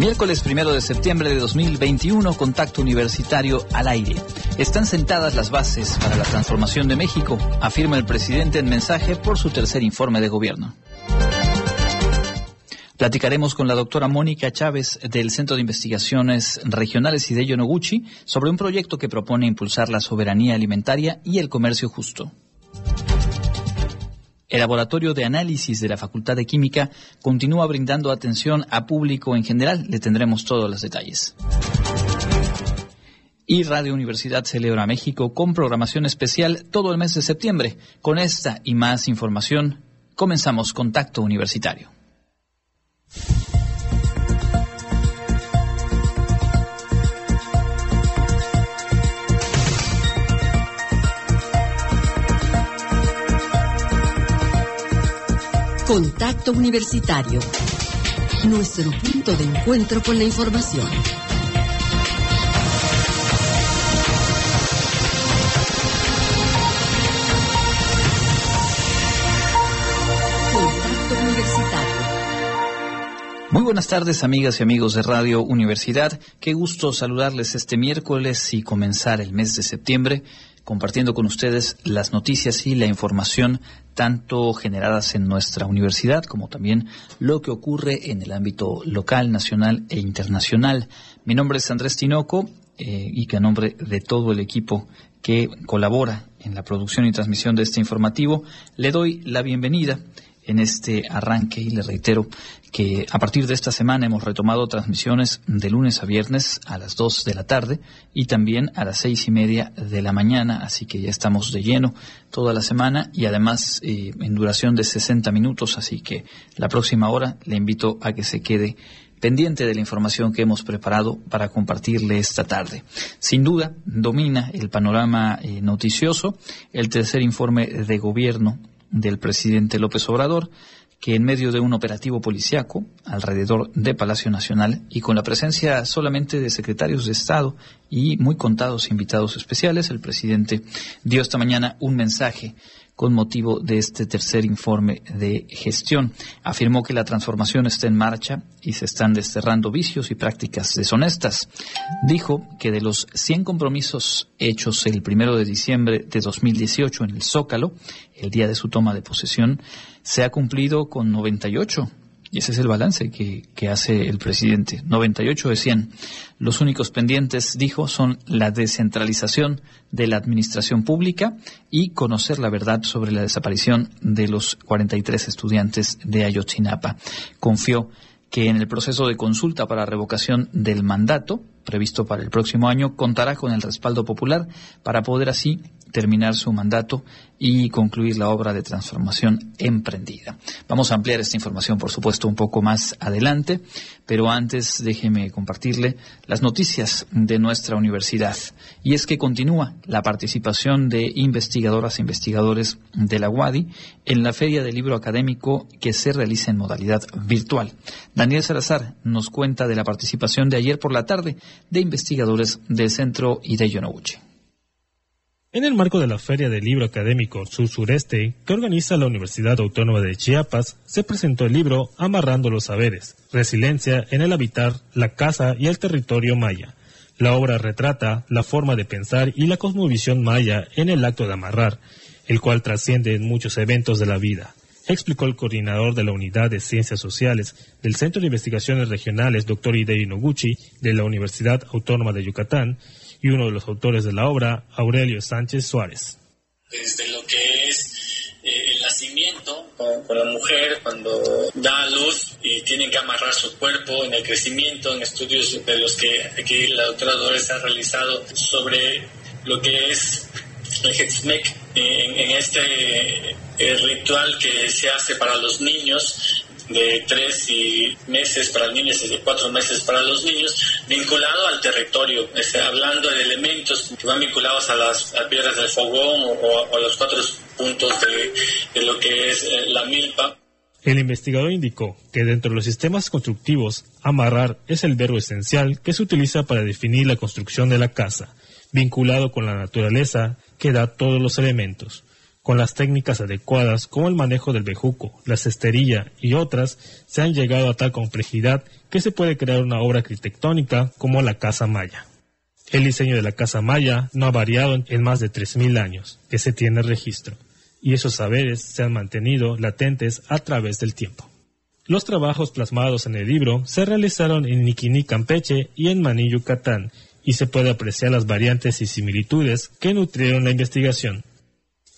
Miércoles primero de septiembre de 2021, contacto universitario al aire. Están sentadas las bases para la transformación de México, afirma el presidente en mensaje por su tercer informe de gobierno. Platicaremos con la doctora Mónica Chávez del Centro de Investigaciones Regionales y de Yonoguchi sobre un proyecto que propone impulsar la soberanía alimentaria y el comercio justo. El laboratorio de análisis de la Facultad de Química continúa brindando atención a público en general. Le tendremos todos los detalles. Y Radio Universidad celebra México con programación especial todo el mes de septiembre. Con esta y más información, comenzamos Contacto Universitario. Contacto Universitario. Nuestro punto de encuentro con la información. Contacto Universitario. Muy buenas tardes, amigas y amigos de Radio Universidad. Qué gusto saludarles este miércoles y comenzar el mes de septiembre compartiendo con ustedes las noticias y la información tanto generadas en nuestra universidad como también lo que ocurre en el ámbito local, nacional e internacional. Mi nombre es Andrés Tinoco eh, y que a nombre de todo el equipo que colabora en la producción y transmisión de este informativo, le doy la bienvenida en este arranque y le reitero que a partir de esta semana hemos retomado transmisiones de lunes a viernes a las 2 de la tarde y también a las seis y media de la mañana, así que ya estamos de lleno toda la semana y además eh, en duración de 60 minutos, así que la próxima hora le invito a que se quede pendiente de la información que hemos preparado para compartirle esta tarde. Sin duda, domina el panorama eh, noticioso el tercer informe de gobierno del presidente López Obrador, que en medio de un operativo policiaco alrededor de Palacio Nacional y con la presencia solamente de secretarios de Estado y muy contados invitados especiales, el presidente dio esta mañana un mensaje con motivo de este tercer informe de gestión. Afirmó que la transformación está en marcha y se están desterrando vicios y prácticas deshonestas. Dijo que de los 100 compromisos hechos el primero de diciembre de 2018 en el Zócalo, el día de su toma de posesión, se ha cumplido con 98 y ese es el balance que, hace el presidente. 98 de 100. Los únicos pendientes, dijo, son la descentralización de la administración pública y conocer la verdad sobre la desaparición de los 43 estudiantes de Ayotzinapa. Confió que en el proceso de consulta para revocación del mandato, previsto para el próximo año, contará con el respaldo popular para poder así terminar su mandato y concluir la obra de transformación emprendida. Vamos a ampliar esta información, por supuesto, un poco más adelante, pero antes déjeme compartirle las noticias de nuestra universidad. Y es que continúa la participación de investigadoras e investigadores de la UADI en la Feria del Libro Académico que se realiza en modalidad virtual. Daniel Salazar nos cuenta de la participación de ayer por la tarde de investigadores del Centro y de Yonoguchi. En el marco de la Feria del Libro Académico Sur-Sureste que organiza la Universidad Autónoma de Chiapas, se presentó el libro Amarrando los Saberes, Resiliencia en el Habitar, la Casa y el Territorio Maya. La obra retrata la forma de pensar y la cosmovisión maya en el acto de amarrar, el cual trasciende en muchos eventos de la vida, explicó el coordinador de la Unidad de Ciencias Sociales del Centro de Investigaciones Regionales, Dr. Hidei Noguchi, de la Universidad Autónoma de Yucatán, y uno de los autores de la obra, Aurelio Sánchez Suárez. Desde lo que es eh, el nacimiento con, la mujer, cuando da a luz y tienen que amarrar su cuerpo, en el crecimiento, en estudios de los que aquí la doctora Dolores ha realizado sobre lo que es el Hetzmek en, en este eh, ritual que se hace para los niños de tres y meses para niños y de cuatro meses para los niños, vinculado al territorio, este, hablando de elementos que van vinculados a las piedras del fogón o, a los cuatro puntos de, lo que es eh, la milpa. El investigador indicó que dentro de los sistemas constructivos, amarrar es el verbo esencial que se utiliza para definir la construcción de la casa, vinculado con la naturaleza que da todos los elementos. Con las técnicas adecuadas como el manejo del bejuco, la cestería y otras, se han llegado a tal complejidad que se puede crear una obra arquitectónica como la Casa Maya. El diseño de la Casa Maya no ha variado en más de 3.000 años que se tiene registro, y esos saberes se han mantenido latentes a través del tiempo. Los trabajos plasmados en el libro se realizaron en Niquini, Campeche y en Maní, y se puede apreciar las variantes y similitudes que nutrieron la investigación.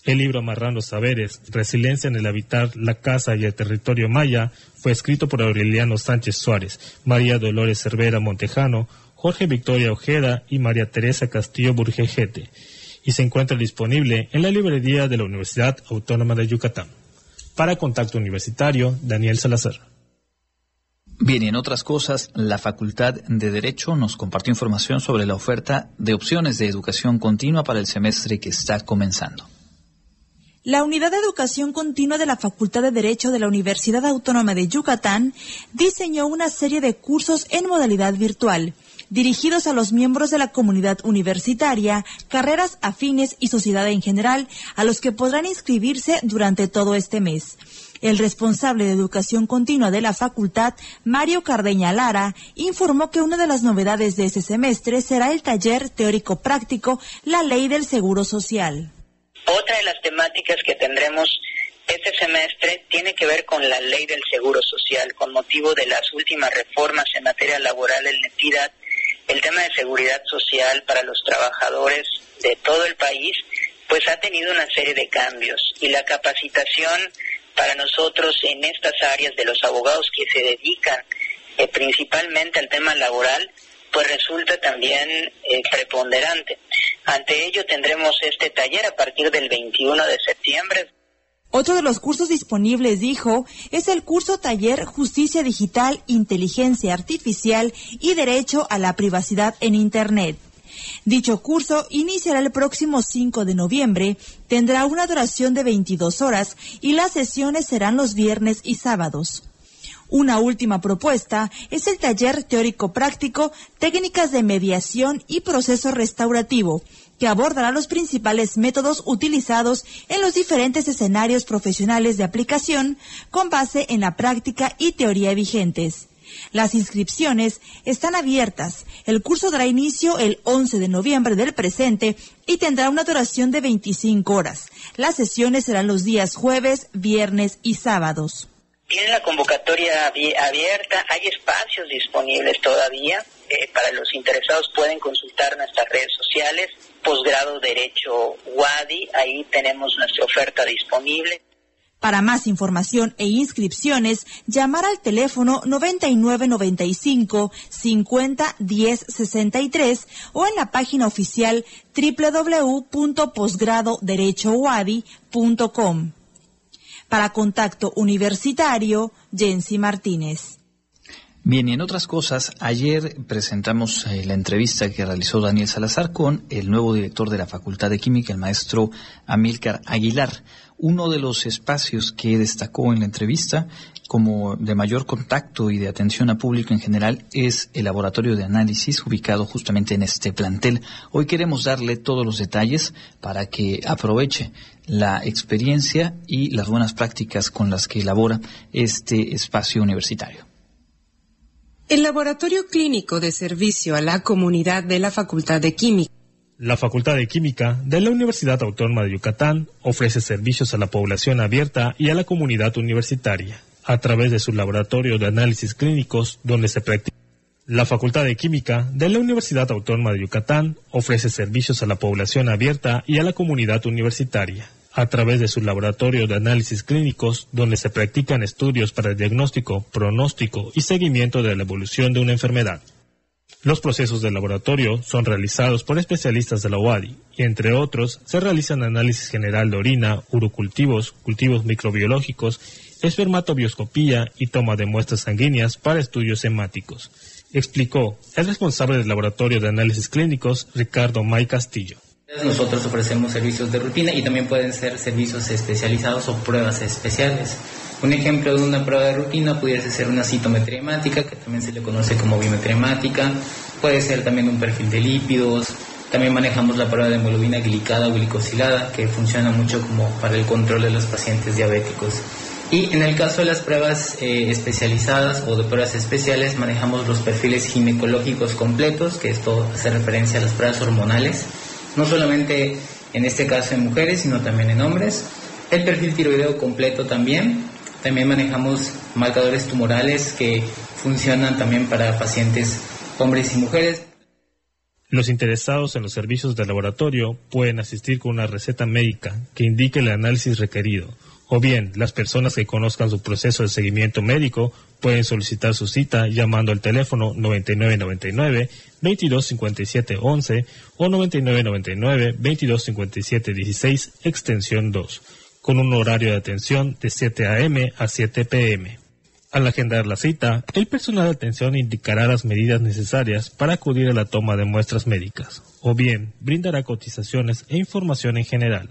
El libro Amarrando Saberes, Resiliencia en el Habitar la Casa y el Territorio Maya fue escrito por Aureliano Sánchez Suárez, María Dolores Cervera Montejano, Jorge Victoria Ojeda y María Teresa Castillo Burgejete, y se encuentra disponible en la librería de la Universidad Autónoma de Yucatán. Para Contacto Universitario, Daniel Salazar. Bien, y en otras cosas, la Facultad de Derecho nos compartió información sobre la oferta de opciones de educación continua para el semestre que está comenzando. La Unidad de Educación Continua de la Facultad de Derecho de la Universidad Autónoma de Yucatán diseñó una serie de cursos en modalidad virtual, dirigidos a los miembros de la comunidad universitaria, carreras afines y sociedad en general, a los que podrán inscribirse durante todo este mes. El responsable de educación continua de la facultad, Mario Cardeña Lara, informó que una de las novedades de este semestre será el taller teórico práctico La Ley del Seguro Social. Otra de las temáticas que tendremos este semestre tiene que ver con la ley del seguro social, con motivo de las últimas reformas en materia laboral en la entidad. El tema de seguridad social para los trabajadores de todo el país, pues ha tenido una serie de cambios y la capacitación para nosotros en estas áreas de los abogados que se dedican eh, principalmente al tema laboral, pues resulta también eh, preponderante. Ante ello tendremos este taller a partir del 21 de septiembre. Otro de los cursos disponibles, dijo, es el curso taller Justicia Digital, Inteligencia Artificial y Derecho a la Privacidad en Internet. Dicho curso iniciará el próximo 5 de noviembre, tendrá una duración de 22 horas y las sesiones serán los viernes y sábados. Una última propuesta es el taller teórico práctico Técnicas de Mediación y Proceso Restaurativo, que abordará los principales métodos utilizados en los diferentes escenarios profesionales de aplicación con base en la práctica y teoría vigentes. Las inscripciones están abiertas. El curso dará inicio el 11 de noviembre del presente y tendrá una duración de 25 horas. Las sesiones serán los días jueves, viernes y sábados. Tiene la convocatoria abierta, hay espacios disponibles todavía. Eh, para los interesados pueden consultar nuestras redes sociales, posgrado Derecho WADI, ahí tenemos nuestra oferta disponible. Para más información e inscripciones, llamar al teléfono 9995 50 10 63 o en la página oficial www.posgradoderechowadi.com. Para Contacto Universitario, Jensi Martínez. Bien, y en otras cosas, ayer presentamos eh, la entrevista que realizó Daniel Salazar con el nuevo director de la Facultad de Química, el maestro Amílcar Aguilar. Uno de los espacios que destacó en la entrevista como de mayor contacto y de atención a público en general es el laboratorio de análisis ubicado justamente en este plantel. Hoy queremos darle todos los detalles para que aproveche la experiencia y las buenas prácticas con las que elabora este espacio universitario. El Laboratorio Clínico de Servicio a la Comunidad de la Facultad de Química la Facultad de Química de la Universidad Autónoma de Yucatán ofrece servicios a la población abierta y a la comunidad universitaria a través de su laboratorio de análisis clínicos donde se practica. La Facultad de Química de la Universidad Autónoma de Yucatán ofrece servicios a la población abierta y a la comunidad universitaria a través de su laboratorio de análisis clínicos donde se practican estudios para el diagnóstico, pronóstico y seguimiento de la evolución de una enfermedad. Los procesos de laboratorio son realizados por especialistas de la UADI y, entre otros, se realizan análisis general de orina, urocultivos, cultivos microbiológicos espermatobioscopía y toma de muestras sanguíneas para estudios hemáticos, explicó el responsable del Laboratorio de Análisis Clínicos, Ricardo May Castillo. Nosotros ofrecemos servicios de rutina y también pueden ser servicios especializados o pruebas especiales. Un ejemplo de una prueba de rutina pudiese ser una citometría hemática, que también se le conoce como biometría hemática, puede ser también un perfil de lípidos, También manejamos la prueba de hemoglobina glicada o glicosilada, que funciona mucho como para el control de los pacientes diabéticos. Y en el caso de las pruebas eh, especializadas o de pruebas especiales, manejamos los perfiles ginecológicos completos, que esto hace referencia a las pruebas hormonales, no solamente en este caso en mujeres, sino también en hombres. El perfil tiroideo completo también. También manejamos marcadores tumorales que funcionan también para pacientes hombres y mujeres. Los interesados en los servicios de laboratorio pueden asistir con una receta médica que indique el análisis requerido o bien, las personas que conozcan su proceso de seguimiento médico pueden solicitar su cita llamando al teléfono 9999 2257 11 o 9999 2257 16 extensión 2, con un horario de atención de 7 a.m. a 7 p.m. Al agendar la cita, el personal de atención indicará las medidas necesarias para acudir a la toma de muestras médicas, o bien brindará cotizaciones e información en general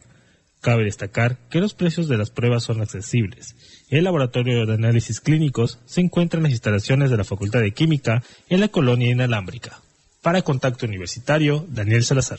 Cabe destacar que los precios de las pruebas son accesibles. El laboratorio de análisis clínicos se encuentra en las instalaciones de la Facultad de Química en la colonia inalámbrica. Para Contacto Universitario, Daniel Salazar.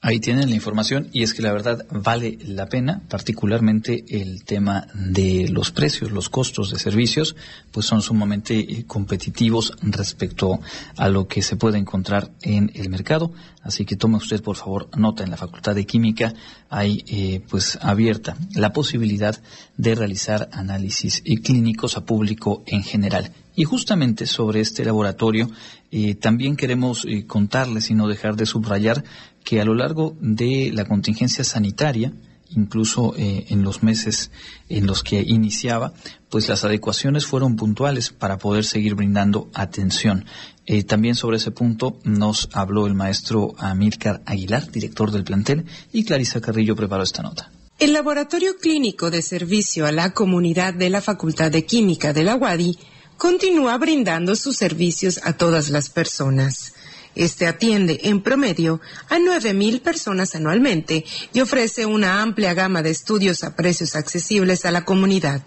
Ahí tienen la información y es que la verdad vale la pena, particularmente el tema de los precios, los costos de servicios, pues son sumamente eh, competitivos respecto a lo que se puede encontrar en el mercado. Así que tome usted por favor nota en la Facultad de Química hay eh, pues abierta la posibilidad de realizar análisis clínicos a público en general. Y justamente sobre este laboratorio eh, también queremos contarles y no dejar de subrayar que a lo largo de la contingencia sanitaria, incluso eh, en los meses en los que iniciaba, pues las adecuaciones fueron puntuales para poder seguir brindando atención. Eh, también sobre ese punto nos habló el maestro Amílcar Aguilar, director del plantel, y Clarisa Carrillo preparó esta nota. El Laboratorio Clínico de Servicio a la Comunidad de la Facultad de Química de la UADI continúa brindando sus servicios a todas las personas. Este atiende en promedio a 9.000 personas anualmente y ofrece una amplia gama de estudios a precios accesibles a la comunidad.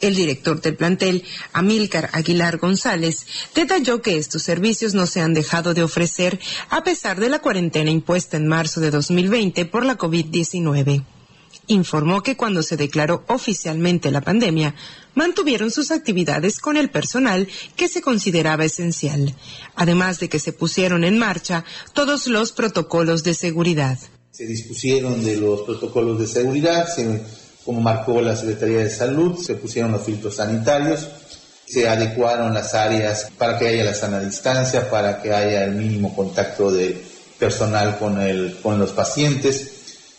El director del plantel, Amílcar Aguilar González, detalló que estos servicios no se han dejado de ofrecer a pesar de la cuarentena impuesta en marzo de 2020 por la COVID-19 informó que cuando se declaró oficialmente la pandemia, mantuvieron sus actividades con el personal que se consideraba esencial, además de que se pusieron en marcha todos los protocolos de seguridad. Se dispusieron de los protocolos de seguridad, como marcó la Secretaría de Salud, se pusieron los filtros sanitarios, se adecuaron las áreas para que haya la sana distancia, para que haya el mínimo contacto de personal con, el, con los pacientes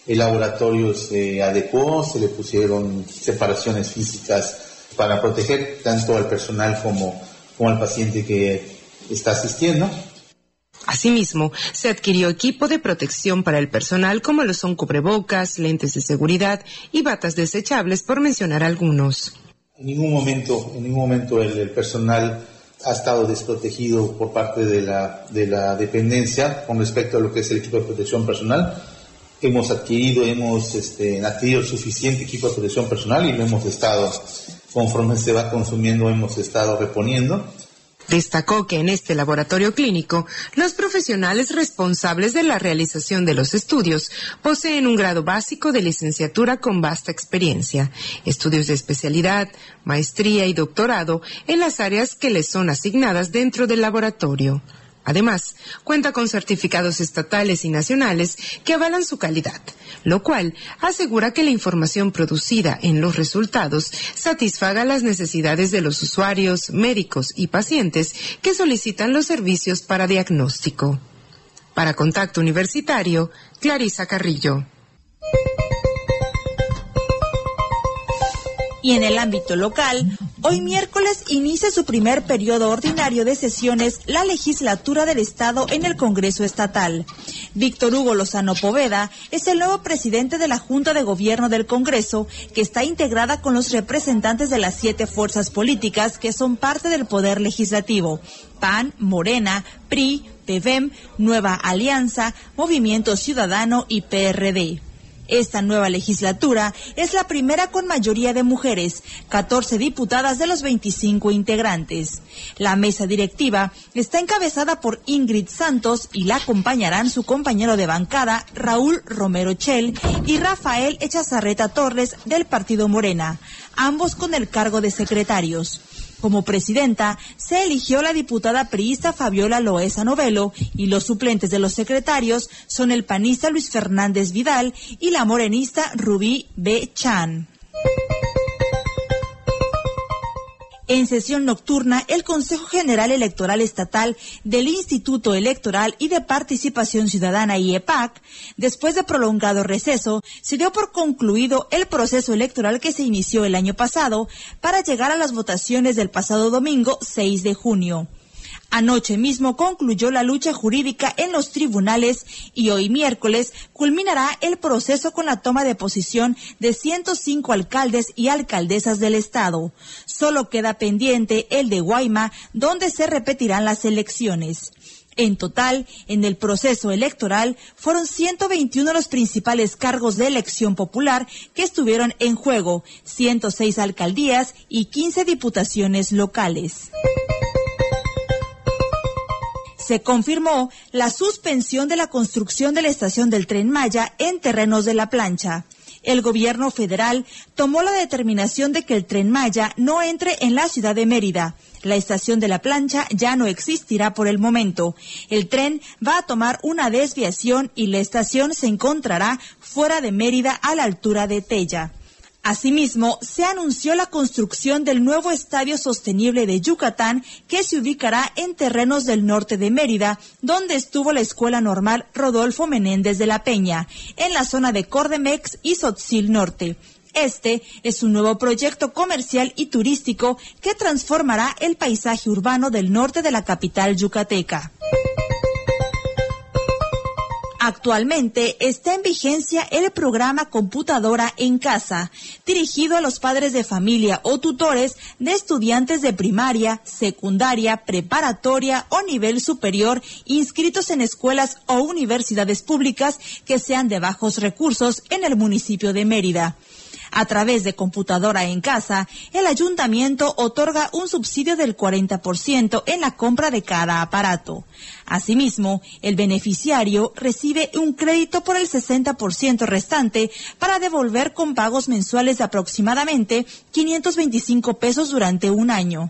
el laboratorio se adecuó, se le pusieron separaciones físicas para proteger tanto al personal como, como al paciente que está asistiendo. Asimismo, se adquirió equipo de protección para el personal como lo son cubrebocas, lentes de seguridad y batas desechables, por mencionar algunos. En ningún momento, en ningún momento el, personal ha estado desprotegido por parte de la, de la dependencia con respecto a lo que es el equipo de protección personal hemos adquirido, hemos este, adquirido suficiente equipo de protección personal y lo hemos estado, conforme se va consumiendo, hemos estado reponiendo. Destacó que en este laboratorio clínico, los profesionales responsables de la realización de los estudios poseen un grado básico de licenciatura con vasta experiencia, estudios de especialidad, maestría y doctorado en las áreas que les son asignadas dentro del laboratorio. Además, cuenta con certificados estatales y nacionales que avalan su calidad, lo cual asegura que la información producida en los resultados satisfaga las necesidades de los usuarios, médicos y pacientes que solicitan los servicios para diagnóstico. Para Contacto Universitario, Clarisa Carrillo. Y en el ámbito local, hoy miércoles inicia su primer periodo ordinario de sesiones la legislatura del Estado en el Congreso Estatal. Víctor Hugo Lozano Poveda es el nuevo presidente de la Junta de Gobierno del Congreso, que está integrada con los representantes de las siete fuerzas políticas que son parte del Poder Legislativo. PAN, Morena, PRI, PEVEM, Nueva Alianza, Movimiento Ciudadano y PRD. Esta nueva legislatura es la primera con mayoría de mujeres, 14 diputadas de los 25 integrantes. La mesa directiva está encabezada por Ingrid Santos y la acompañarán su compañero de bancada Raúl Romero Chel y Rafael Echazarreta Torres del Partido Morena, ambos con el cargo de secretarios. Como presidenta se eligió la diputada priista Fabiola Loesa Novelo y los suplentes de los secretarios son el panista Luis Fernández Vidal y la morenista Rubí B. Chan. En sesión nocturna, el Consejo General Electoral Estatal del Instituto Electoral y de Participación Ciudadana IEPAC, después de prolongado receso, se dio por concluido el proceso electoral que se inició el año pasado para llegar a las votaciones del pasado domingo 6 de junio. Anoche mismo concluyó la lucha jurídica en los tribunales y hoy miércoles culminará el proceso con la toma de posición de 105 alcaldes y alcaldesas del estado. Solo queda pendiente el de Guayma, donde se repetirán las elecciones. En total, en el proceso electoral fueron 121 los principales cargos de elección popular que estuvieron en juego, 106 alcaldías y 15 diputaciones locales se confirmó la suspensión de la construcción de la estación del tren Maya en terrenos de la plancha. El gobierno federal tomó la determinación de que el tren Maya no entre en la ciudad de Mérida. La estación de la plancha ya no existirá por el momento. El tren va a tomar una desviación y la estación se encontrará fuera de Mérida a la altura de Tella. Asimismo, se anunció la construcción del nuevo Estadio Sostenible de Yucatán, que se ubicará en terrenos del norte de Mérida, donde estuvo la Escuela Normal Rodolfo Menéndez de la Peña, en la zona de Cordemex y Sotzil Norte. Este es un nuevo proyecto comercial y turístico que transformará el paisaje urbano del norte de la capital yucateca. Actualmente está en vigencia el programa Computadora en Casa, dirigido a los padres de familia o tutores de estudiantes de primaria, secundaria, preparatoria o nivel superior inscritos en escuelas o universidades públicas que sean de bajos recursos en el municipio de Mérida. A través de computadora en casa, el ayuntamiento otorga un subsidio del 40% en la compra de cada aparato. Asimismo, el beneficiario recibe un crédito por el 60% restante para devolver con pagos mensuales de aproximadamente 525 pesos durante un año.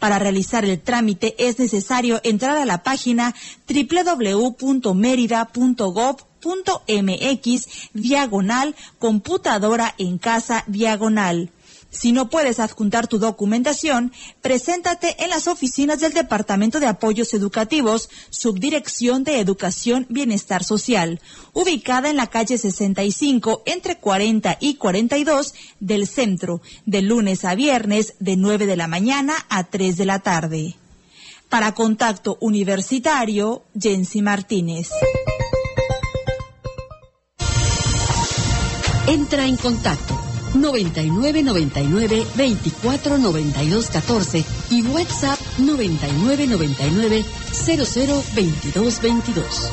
Para realizar el trámite es necesario entrar a la página www.merida.gov mx diagonal computadora en casa diagonal. Si no puedes adjuntar tu documentación, preséntate en las oficinas del Departamento de Apoyos Educativos, Subdirección de Educación Bienestar Social, ubicada en la calle 65 entre 40 y 42 del centro, de lunes a viernes de 9 de la mañana a 3 de la tarde. Para contacto universitario, Jensi Martínez. Entra en contacto 9999 24 92 14 y WhatsApp 9999 00 22 22.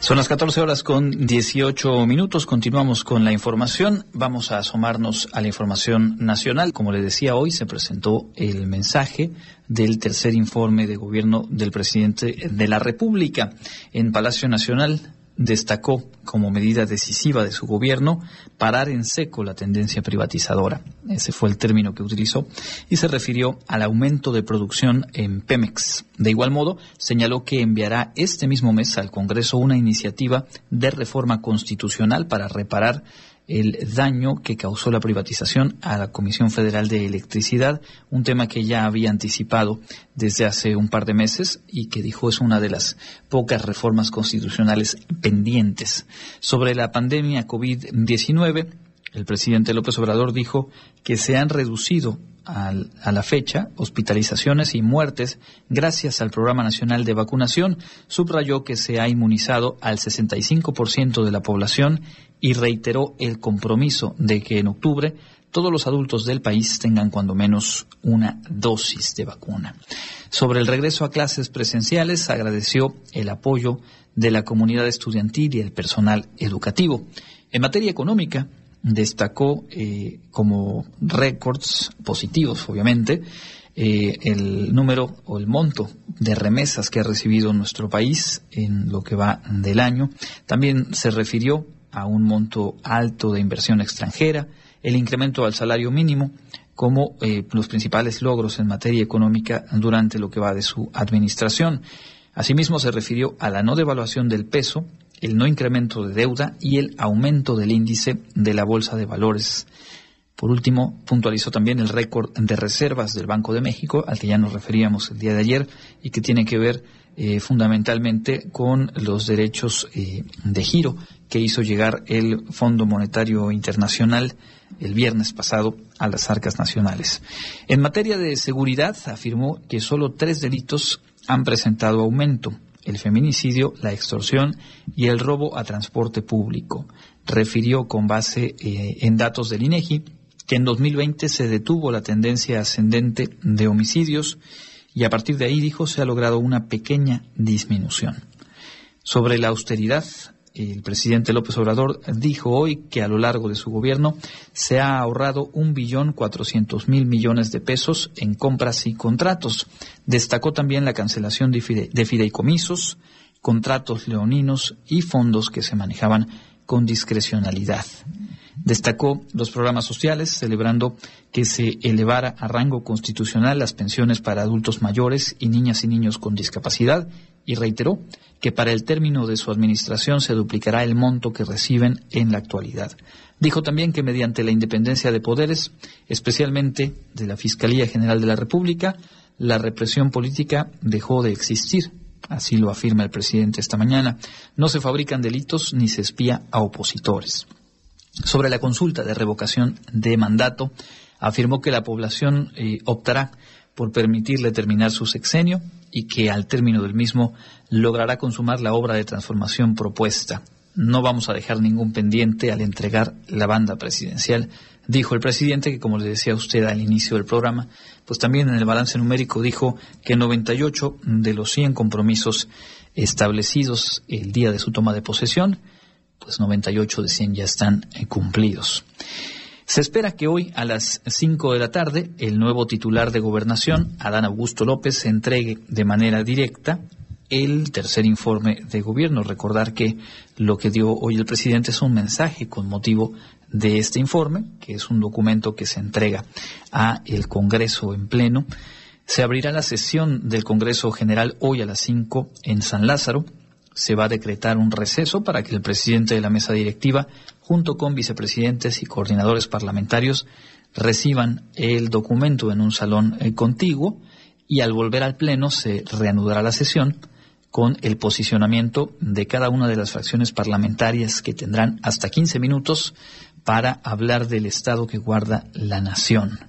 Son las 14 horas con 18 minutos. Continuamos con la información. Vamos a asomarnos a la información nacional. Como le decía, hoy se presentó el mensaje del tercer informe de gobierno del presidente de la República en Palacio Nacional destacó como medida decisiva de su gobierno parar en seco la tendencia privatizadora. Ese fue el término que utilizó y se refirió al aumento de producción en Pemex. De igual modo, señaló que enviará este mismo mes al Congreso una iniciativa de reforma constitucional para reparar el daño que causó la privatización a la Comisión Federal de Electricidad, un tema que ya había anticipado desde hace un par de meses y que dijo es una de las pocas reformas constitucionales pendientes. Sobre la pandemia COVID-19, el presidente López Obrador dijo que se han reducido a la fecha hospitalizaciones y muertes gracias al Programa Nacional de Vacunación. Subrayó que se ha inmunizado al 65% de la población y reiteró el compromiso de que en octubre todos los adultos del país tengan cuando menos una dosis de vacuna. Sobre el regreso a clases presenciales, agradeció el apoyo de la comunidad estudiantil y el personal educativo. En materia económica, destacó eh, como récords positivos, obviamente, eh, el número o el monto de remesas que ha recibido nuestro país en lo que va del año. También se refirió a un monto alto de inversión extranjera, el incremento al salario mínimo, como eh, los principales logros en materia económica durante lo que va de su administración. Asimismo, se refirió a la no devaluación del peso, el no incremento de deuda y el aumento del índice de la Bolsa de Valores. Por último, puntualizó también el récord de reservas del Banco de México, al que ya nos referíamos el día de ayer, y que tiene que ver eh, fundamentalmente con los derechos eh, de giro que hizo llegar el Fondo Monetario Internacional el viernes pasado a las arcas nacionales. En materia de seguridad, afirmó que solo tres delitos han presentado aumento el feminicidio, la extorsión y el robo a transporte público. Refirió con base eh, en datos del INEGI que en 2020 se detuvo la tendencia ascendente de homicidios y a partir de ahí, dijo, se ha logrado una pequeña disminución. Sobre la austeridad, el presidente López Obrador dijo hoy que a lo largo de su gobierno se ha ahorrado un billón cuatrocientos mil millones de pesos en compras y contratos. Destacó también la cancelación de, fideicomisos, contratos leoninos y fondos que se manejaban con discrecionalidad. Destacó los programas sociales, celebrando que se elevara a rango constitucional las pensiones para adultos mayores y niñas y niños con discapacidad y reiteró que para el término de su administración se duplicará el monto que reciben en la actualidad. Dijo también que mediante la independencia de poderes, especialmente de la Fiscalía General de la República, la represión política dejó de existir. Así lo afirma el presidente esta mañana. No se fabrican delitos ni se espía a opositores. Sobre la consulta de revocación de mandato, afirmó que la población eh, optará por permitirle terminar su sexenio y que al término del mismo logrará consumar la obra de transformación propuesta. No vamos a dejar ningún pendiente al entregar la banda presidencial, dijo el presidente, que como le decía usted al inicio del programa, pues también en el balance numérico dijo que 98 de los 100 compromisos establecidos el día de su toma de posesión, pues 98 de 100 ya están eh, cumplidos. Se espera que hoy a las 5 de la tarde el nuevo titular de gobernación, Adán Augusto López, entregue de manera directa el tercer informe de gobierno. Recordar que lo que dio hoy el presidente es un mensaje con motivo de este informe, que es un documento que se entrega a el Congreso en pleno. Se abrirá la sesión del Congreso General hoy a las 5 en San Lázaro se va a decretar un receso para que el presidente de la mesa directiva, junto con vicepresidentes y coordinadores parlamentarios, reciban el documento en un salón eh, contiguo y al volver al Pleno se reanudará la sesión con el posicionamiento de cada una de las fracciones parlamentarias que tendrán hasta 15 minutos para hablar del estado que guarda la nación.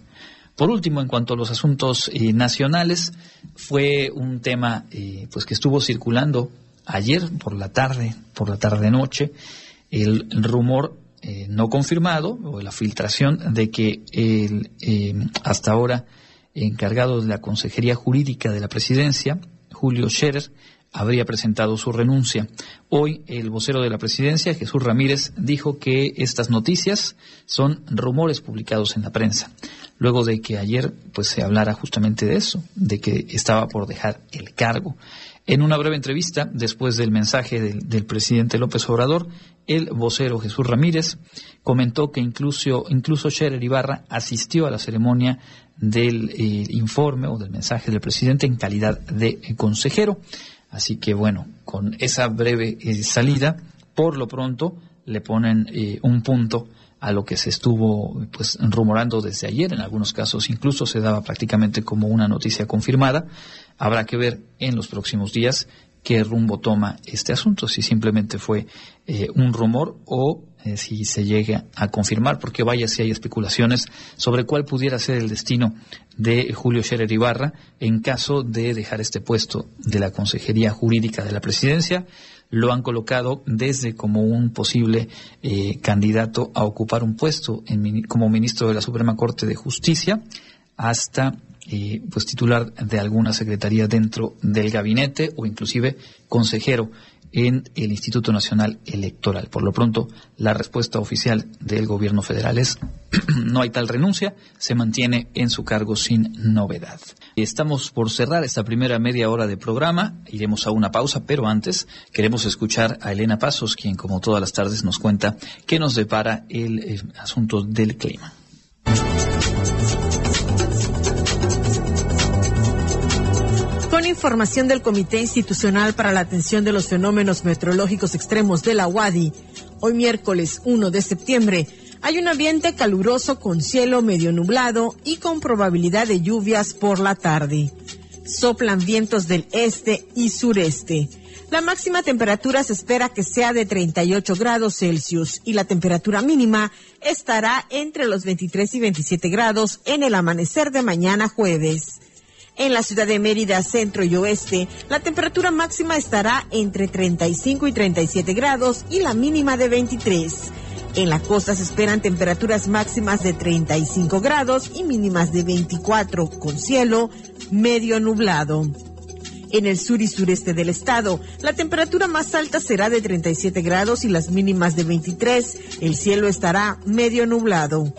Por último, en cuanto a los asuntos eh, nacionales, fue un tema eh, pues que estuvo circulando ayer por la tarde, por la tarde-noche, el, rumor eh, no confirmado o la filtración de que el eh, hasta ahora encargado de la Consejería Jurídica de la Presidencia, Julio Scherer, habría presentado su renuncia. Hoy el vocero de la presidencia, Jesús Ramírez, dijo que estas noticias son rumores publicados en la prensa, luego de que ayer pues se hablara justamente de eso, de que estaba por dejar el cargo. En una breve entrevista, después del mensaje del, presidente López Obrador, el vocero Jesús Ramírez comentó que incluso, incluso Scherer Ibarra asistió a la ceremonia del eh, informe o del mensaje del presidente en calidad de consejero. Así que bueno, con esa breve eh, salida, por lo pronto le ponen eh, un punto a lo que se estuvo pues rumorando desde ayer, en algunos casos incluso se daba prácticamente como una noticia confirmada. Habrá que ver en los próximos días qué rumbo toma este asunto, si simplemente fue eh, un rumor o eh, si se llegue a confirmar, porque vaya si hay especulaciones sobre cuál pudiera ser el destino de Julio Scherer Ibarra en caso de dejar este puesto de la Consejería Jurídica de la Presidencia. Lo han colocado desde como un posible eh, candidato a ocupar un puesto como ministro de la Suprema Corte de Justicia hasta eh, pues titular de alguna secretaría dentro del gabinete o inclusive consejero en el Instituto Nacional Electoral. Por lo pronto, la respuesta oficial del gobierno federal es no hay tal renuncia, se mantiene en su cargo sin novedad. Estamos por cerrar esta primera media hora de programa, iremos a una pausa, pero antes queremos escuchar a Elena Pasos, quien como todas las tardes nos cuenta qué nos depara el eh, asunto del clima. Información del Comité Institucional para la Atención de los Fenómenos Meteorológicos Extremos de la UADI, hoy miércoles 1 de septiembre, hay un ambiente caluroso con cielo medio nublado y con probabilidad de lluvias por la tarde. Soplan vientos del este y sureste. La máxima temperatura se espera que sea de 38 grados Celsius y la temperatura mínima estará entre los 23 y 27 grados en el amanecer de mañana jueves. En la ciudad de Mérida, centro y oeste, la temperatura máxima estará entre 35 y 37 grados y la mínima de 23. En la costa se esperan temperaturas máximas de 35 grados y mínimas de 24, con cielo medio nublado. En el sur y sureste del estado, la temperatura más alta será de 37 grados y las mínimas de 23. El cielo estará medio nublado.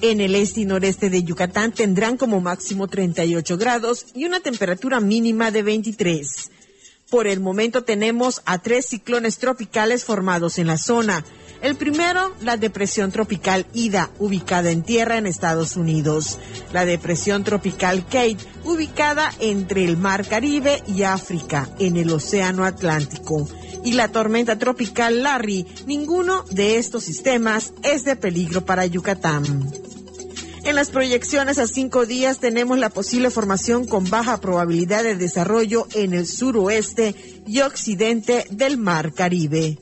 En el este y noreste de Yucatán tendrán como máximo 38 grados y una temperatura mínima de 23. Por el momento tenemos a tres ciclones tropicales formados en la zona. El primero, la depresión tropical Ida, ubicada en tierra en Estados Unidos. La depresión tropical Kate, ubicada entre el Mar Caribe y África, en el Océano Atlántico. Y la tormenta tropical Larry, ninguno de estos sistemas es de peligro para Yucatán. En las proyecciones a cinco días tenemos la posible formación con baja probabilidad de desarrollo en el suroeste y occidente del Mar Caribe.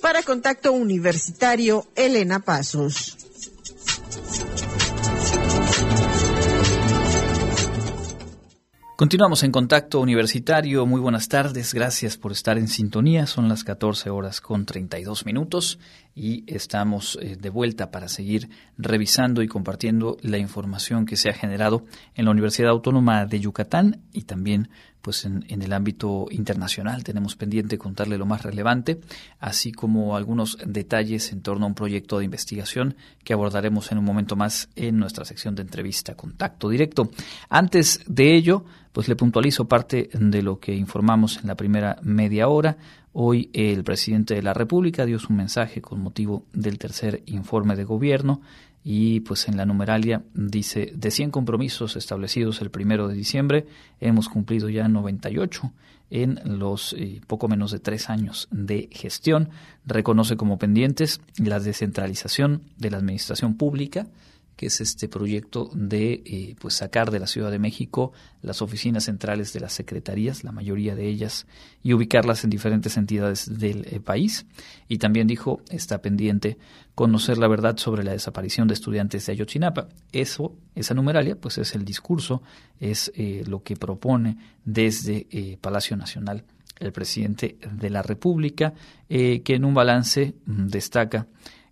Para contacto universitario, Elena Pasos. Continuamos en contacto universitario. Muy buenas tardes. Gracias por estar en sintonía. Son las 14 horas con 32 minutos y estamos eh, de vuelta para seguir revisando y compartiendo la información que se ha generado en la Universidad Autónoma de Yucatán y también pues en, el ámbito internacional tenemos pendiente contarle lo más relevante, así como algunos detalles en torno a un proyecto de investigación que abordaremos en un momento más en nuestra sección de entrevista contacto directo. Antes de ello, pues le puntualizo parte de lo que informamos en la primera media hora. Hoy el presidente de la República dio su mensaje con motivo del tercer informe de gobierno y pues en la numeralia dice de 100 compromisos establecidos el primero de diciembre hemos cumplido ya 98 en los eh, poco menos de tres años de gestión. Reconoce como pendientes la descentralización de la administración pública que es este proyecto de eh, pues sacar de la Ciudad de México las oficinas centrales de las secretarías, la mayoría de ellas, y ubicarlas en diferentes entidades del eh, país. Y también dijo, está pendiente conocer la verdad sobre la desaparición de estudiantes de Ayotzinapa. Eso, esa numeralia, pues es el discurso, es eh, lo que propone desde Palacio Nacional el presidente de la República, que en un balance mm, destaca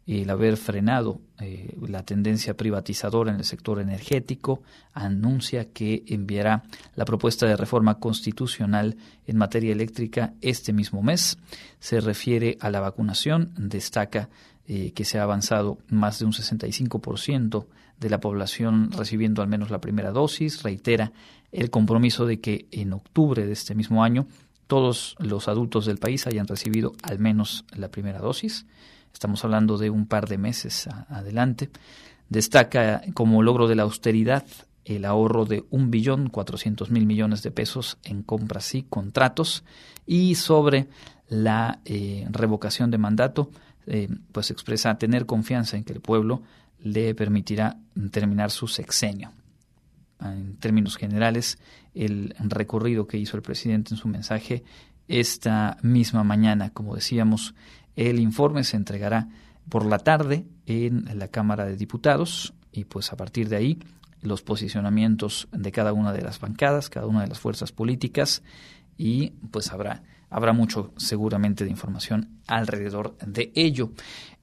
el haber frenado eh, la tendencia privatizadora en el sector energético, anuncia que enviará la propuesta de reforma constitucional en materia eléctrica este mismo mes. Se refiere a la vacunación, destaca eh, que se ha avanzado más de un 65% de la población recibiendo al menos la primera dosis, reitera el compromiso de que en octubre de este mismo año todos los adultos del país hayan recibido al menos la primera dosis estamos hablando de un par de meses adelante, destaca como logro de la austeridad el ahorro de un billón cuatrocientos mil millones de pesos en compras y contratos y sobre la eh, revocación de mandato, eh, pues expresa tener confianza en que el pueblo le permitirá terminar su sexenio. En términos generales, el recorrido que hizo el presidente en su mensaje esta misma mañana, como decíamos, el informe se entregará por la tarde en la Cámara de Diputados y pues a partir de ahí los posicionamientos de cada una de las bancadas, cada una de las fuerzas políticas y pues habrá habrá mucho seguramente de información alrededor de ello.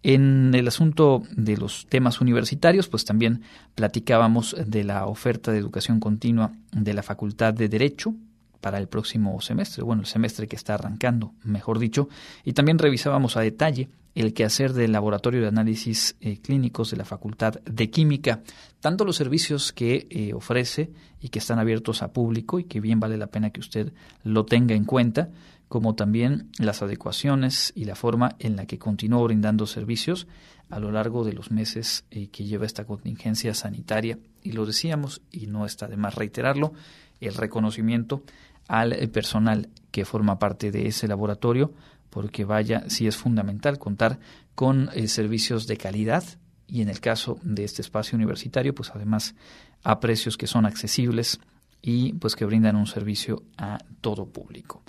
En el asunto de los temas universitarios, pues también platicábamos de la oferta de educación continua de la Facultad de Derecho, para el próximo semestre, bueno, el semestre que está arrancando, mejor dicho, y también revisábamos a detalle el quehacer del Laboratorio de Análisis eh, Clínicos de la Facultad de Química, tanto los servicios que eh, ofrece y que están abiertos a público y que bien vale la pena que usted lo tenga en cuenta, como también las adecuaciones y la forma en la que continúa brindando servicios a lo largo de los meses eh, que lleva esta contingencia sanitaria. Y lo decíamos, y no está de más reiterarlo, el reconocimiento al personal que forma parte de ese laboratorio, porque vaya, sí es fundamental contar con eh, servicios de calidad y en el caso de este espacio universitario, pues además a precios que son accesibles y pues que brindan un servicio a todo público.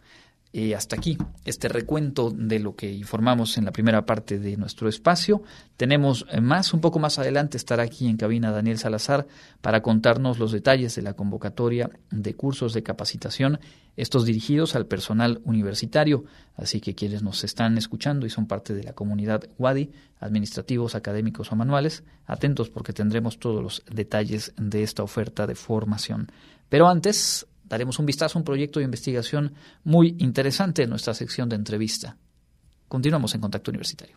Y hasta aquí este recuento de lo que informamos en la primera parte de nuestro espacio. Tenemos más, un poco más adelante estará aquí en cabina Daniel Salazar para contarnos los detalles de la convocatoria de cursos de capacitación, estos dirigidos al personal universitario. Así que quienes nos están escuchando y son parte de la comunidad WADI, administrativos, académicos o manuales, atentos porque tendremos todos los detalles de esta oferta de formación. Pero antes, daremos un vistazo a un proyecto de investigación muy interesante en nuestra sección de entrevista. Continuamos en Contacto Universitario.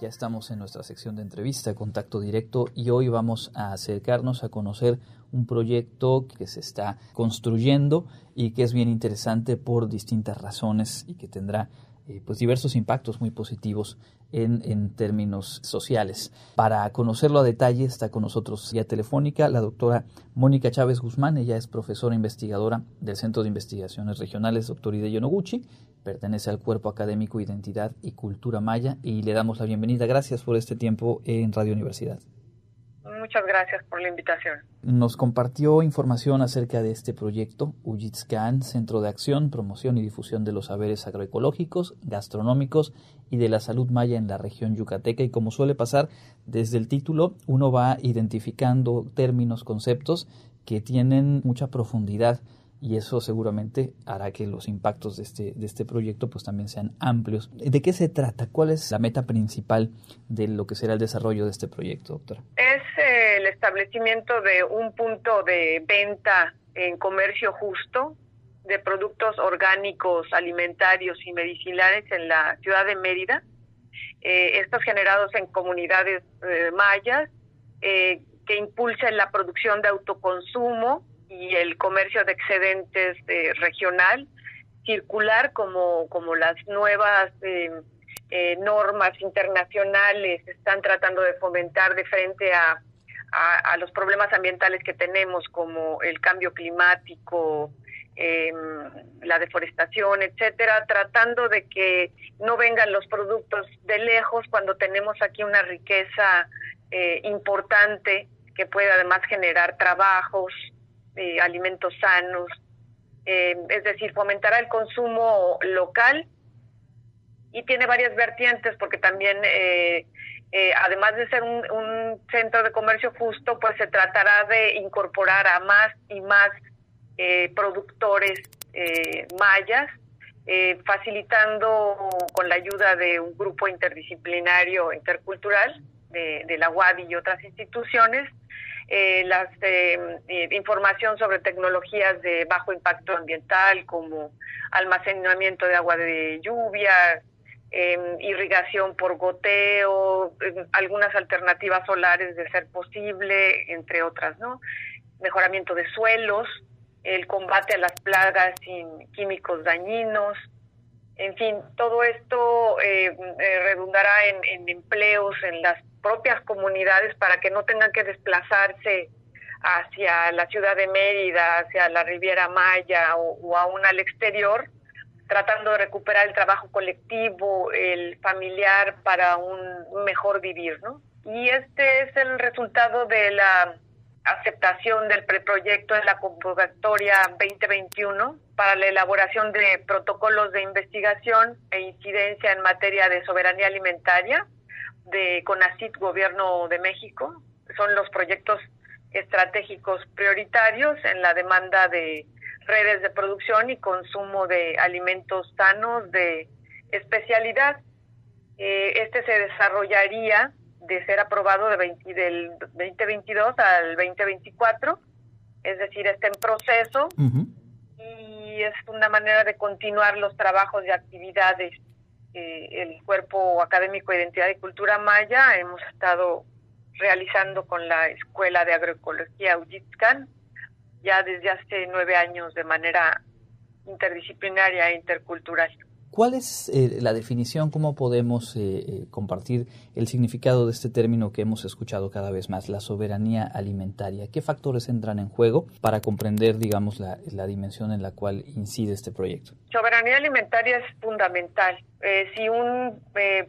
Ya estamos en nuestra sección de entrevista, contacto directo, y hoy vamos a acercarnos a conocer un proyecto que se está construyendo y que es bien interesante por distintas razones y que tendrá eh, pues diversos impactos muy positivos en, en, términos sociales. Para conocerlo a detalle está con nosotros ya telefónica la doctora Mónica Chávez Guzmán. Ella es profesora investigadora del Centro de Investigaciones Regionales Dr. Hideo Noguchi. Pertenece al Cuerpo Académico Identidad y Cultura Maya y le damos la bienvenida. Gracias por este tiempo en Radio Universidad. Muchas gracias por la invitación. Nos compartió información acerca de este proyecto, Ujitscan, Centro de Acción, Promoción y Difusión de los Saberes Agroecológicos, Gastronómicos y de la Salud Maya en la región yucateca. Y como suele pasar, desde el título uno va identificando términos, conceptos que tienen mucha profundidad y eso seguramente hará que los impactos de este, de este proyecto pues también sean amplios. ¿De qué se trata? ¿Cuál es la meta principal de lo que será el desarrollo de este proyecto, doctora? Es eh, el establecimiento de un punto de venta en comercio justo de productos orgánicos, alimentarios y medicinales en la ciudad de Mérida. Eh, estos generados en comunidades eh, mayas que impulsen la producción de autoconsumo, y el comercio de excedentes eh, regional circular como, como las nuevas eh, eh, normas internacionales están tratando de fomentar de frente a, a, los problemas ambientales que tenemos como el cambio climático, em, la deforestación, etcétera, tratando de que no vengan los productos de lejos cuando tenemos aquí una riqueza importante que puede además generar trabajos, alimentos sanos, eh, es decir, fomentará el consumo local. Y tiene varias vertientes porque también, eh, eh, además de ser un, centro de comercio justo, pues se tratará de incorporar a más y más productores mayas, facilitando con la ayuda de un grupo interdisciplinario intercultural de, de la UADI y otras instituciones, eh, las eh, eh, información sobre tecnologías de bajo impacto ambiental como almacenamiento de agua de lluvia, em, irrigación por goteo, em, algunas alternativas solares de ser posible, entre otras, ¿no? Mejoramiento de suelos, el combate a las plagas sin químicos dañinos, en fin, todo esto eh, redundará en, en empleos en las propias comunidades para que no tengan que desplazarse hacia la ciudad de Mérida, hacia la Riviera Maya o, aún al exterior, tratando de recuperar el trabajo colectivo, el familiar para un mejor vivir, ¿no? y este es el resultado de la aceptación del preproyecto en la convocatoria 2021 para la elaboración de protocolos de investigación e incidencia en materia de soberanía alimentaria de CONACIT Gobierno de México. Son los proyectos estratégicos prioritarios en la demanda de redes de producción y consumo de alimentos sanos de especialidad. Eh, este se desarrollaría de ser aprobado de del 2022 al 2024, es decir, está en proceso y es una manera de continuar los trabajos y actividades. Eh, el Cuerpo Académico de Identidad y Cultura Maya hemos estado realizando con la Escuela de Agroecología Ujitscan ya desde hace nueve años de manera interdisciplinaria e intercultural. ¿Cuál es eh, la definición? ¿Cómo podemos eh, eh, compartir el significado de este término que hemos escuchado cada vez más, la soberanía alimentaria? ¿Qué factores entran en juego para comprender, digamos, la, dimensión en la cual incide este proyecto? Soberanía alimentaria es fundamental. si un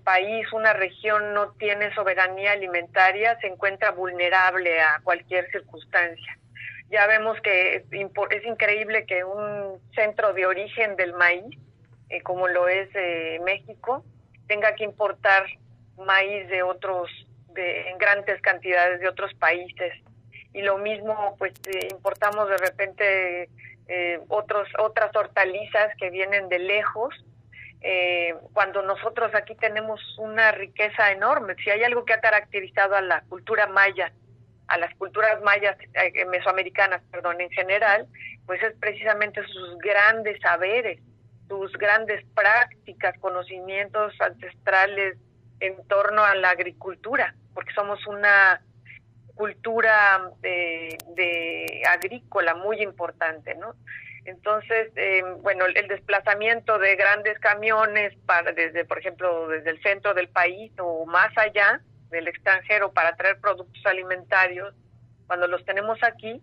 país, una región no tiene soberanía alimentaria, se encuentra vulnerable a cualquier circunstancia. Ya vemos que es increíble que un centro de origen del maíz eh, como lo es eh, México, tenga que importar maíz de otros, de, en grandes cantidades de otros países. Y lo mismo, pues eh, importamos de repente otros, otras hortalizas que vienen de lejos, cuando nosotros aquí tenemos una riqueza enorme. Si hay algo que ha caracterizado a la cultura maya, a las culturas mayas mesoamericanas, perdón, en general, pues es precisamente sus grandes saberes, tus grandes prácticas, conocimientos ancestrales en torno a la agricultura, porque somos una cultura de, agrícola muy importante, ¿no? Entonces, eh, bueno, el desplazamiento de grandes camiones para desde, por ejemplo, desde el centro del país o más allá del extranjero para traer productos alimentarios, cuando los tenemos aquí,